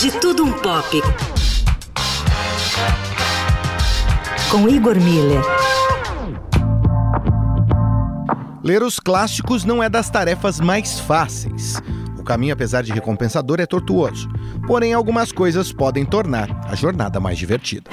De Tudo Um Pop. Com Igor Miller. Ler os clássicos não é das tarefas mais fáceis. O caminho, apesar de recompensador, é tortuoso. Porém, algumas coisas podem tornar a jornada mais divertida.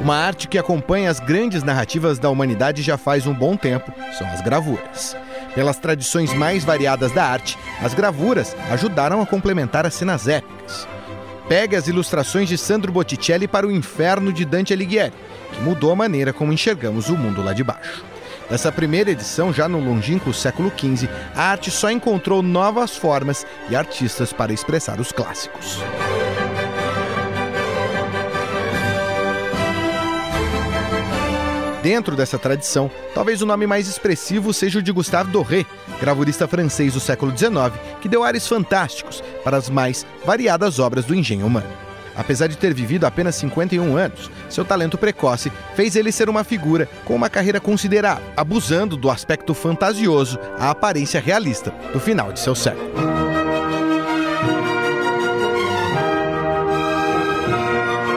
Uma arte que acompanha as grandes narrativas da humanidade já faz um bom tempo são as gravuras. Pelas tradições mais variadas da arte, as gravuras ajudaram a complementar as cenas épicas. Pegue as ilustrações de Sandro Botticelli para o Inferno de Dante Alighieri, que mudou a maneira como enxergamos o mundo lá de baixo. Nessa primeira edição, já no longínquo século XV, a arte só encontrou novas formas e artistas para expressar os clássicos. Dentro dessa tradição, talvez o nome mais expressivo seja o de Gustave Doré, gravurista francês do século XIX, que deu ares fantásticos para as mais variadas obras do engenho humano. Apesar de ter vivido apenas 51 anos, seu talento precoce fez ele ser uma figura com uma carreira considerável, abusando do aspecto fantasioso à aparência realista do final de seu século.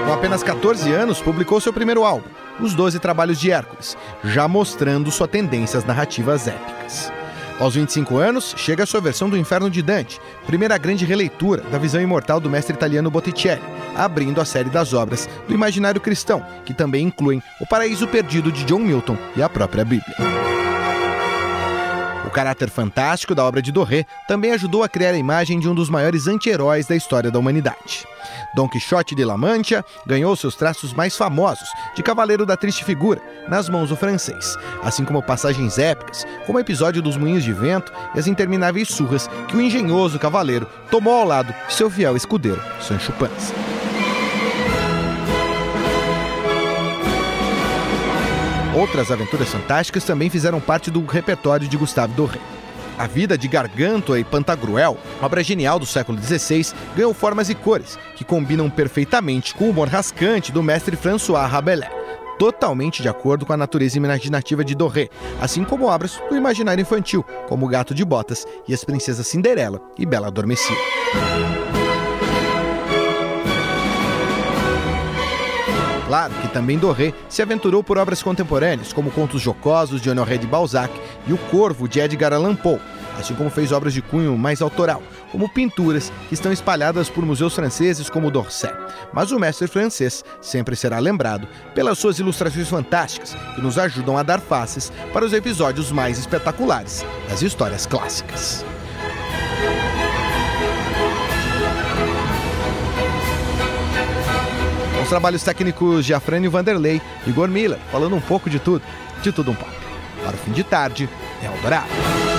Com apenas 14 anos, publicou seu primeiro álbum, Os Doze Trabalhos de Hércules, já mostrando suas tendências narrativas épicas. Aos 25 anos, chega a sua versão do Inferno de Dante, primeira grande releitura da visão imortal do mestre italiano Botticelli, abrindo a série das obras do imaginário cristão, que também incluem O Paraíso Perdido de John Milton e a própria Bíblia. Caráter fantástico da obra de Doré também ajudou a criar a imagem de um dos maiores anti-heróis da história da humanidade. Dom Quixote de La Mancha ganhou seus traços mais famosos de Cavaleiro da Triste Figura nas mãos do francês, assim como passagens épicas, como o episódio dos Moinhos de Vento e as intermináveis surras que o engenhoso cavaleiro tomou ao lado de seu fiel escudeiro, Sancho Panza. Outras aventuras fantásticas também fizeram parte do repertório de Gustave Doré. A Vida de Gargantua e Pantagruel, obra genial do século XVI, ganhou formas e cores que combinam perfeitamente com o humor rascante do mestre François Rabelais, totalmente de acordo com a natureza imaginativa de Doré, assim como obras do imaginário infantil, como O Gato de Botas e As Princesas Cinderela e Bela Adormecida. Claro que também Doré se aventurou por obras contemporâneas, como Contos Jocosos de Honoré de Balzac e O Corvo de Edgar Allan Poe, assim como fez obras de cunho mais autoral, como pinturas que estão espalhadas por museus franceses como d'Orsay. Mas o mestre francês sempre será lembrado pelas suas ilustrações fantásticas, que nos ajudam a dar faces para os episódios mais espetaculares das histórias clássicas. Trabalhos técnicos de Afrânio Vanderlei e Igor Miller, falando um pouco de tudo, de tudo um pouco. Para o fim de tarde, é Eldorado.